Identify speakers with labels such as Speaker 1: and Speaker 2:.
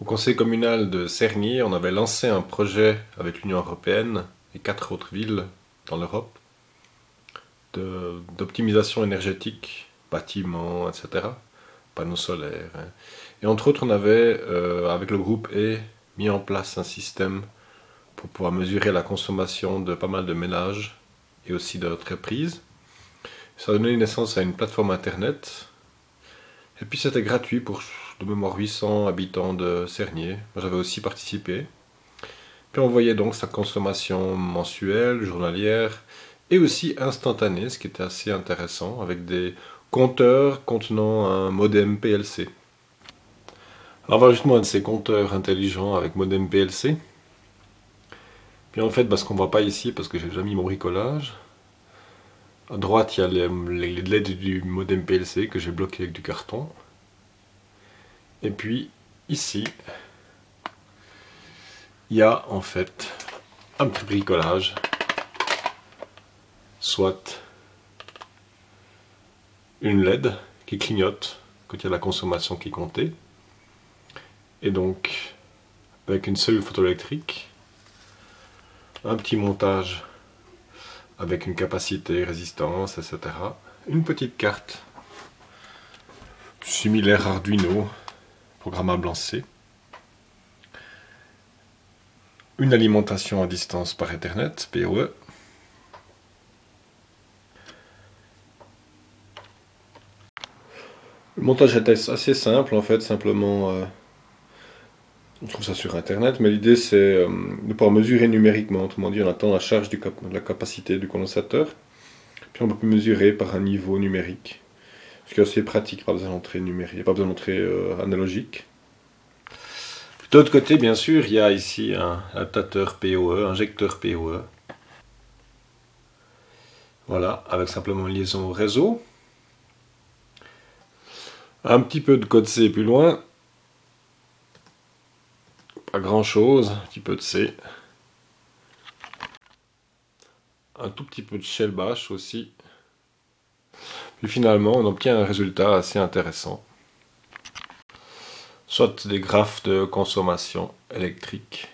Speaker 1: Au conseil communal de Cernier, on avait lancé un projet avec l'Union européenne et quatre autres villes dans l'Europe d'optimisation énergétique, bâtiments, etc., panneaux solaires. Hein. Et entre autres, on avait, euh, avec le groupe E, mis en place un système pour pouvoir mesurer la consommation de pas mal de ménages et aussi d'entreprises. Ça a donné naissance à une plateforme internet. Et puis c'était gratuit pour de mémoire 800 habitants de Cernier. J'avais aussi participé. Puis on voyait donc sa consommation mensuelle, journalière et aussi instantanée, ce qui était assez intéressant, avec des compteurs contenant un modem PLC. Alors voilà justement un de ces compteurs intelligents avec modem PLC. Puis en fait, parce qu'on ne voit pas ici, parce que j'ai déjà mis mon bricolage, à droite il y a les LED du modem PLC que j'ai bloqué avec du carton. Et puis ici, il y a en fait un petit bricolage, soit une LED qui clignote quand il y a la consommation qui comptait, et donc avec une seule photoélectrique, un petit montage avec une capacité, résistance, etc. Une petite carte similaire Arduino, programmable en C. Une alimentation à distance par Ethernet, PoE. Le montage est assez simple en fait, simplement euh, on trouve ça sur internet, mais l'idée c'est euh, de pouvoir mesurer numériquement, autrement dit on attend la charge de la capacité du condensateur, puis on peut mesurer par un niveau numérique, ce qui est assez pratique, pas besoin d'entrée numérique, pas besoin d'entrée euh, analogique. De l'autre côté, bien sûr, il y a ici un adaptateur PoE, injecteur PoE. Voilà, avec simplement une liaison au réseau. Un petit peu de code C plus loin, pas grand chose, un petit peu de C. Un tout petit peu de shell bash aussi. Puis finalement, on obtient un résultat assez intéressant. Soit des graphes de consommation électrique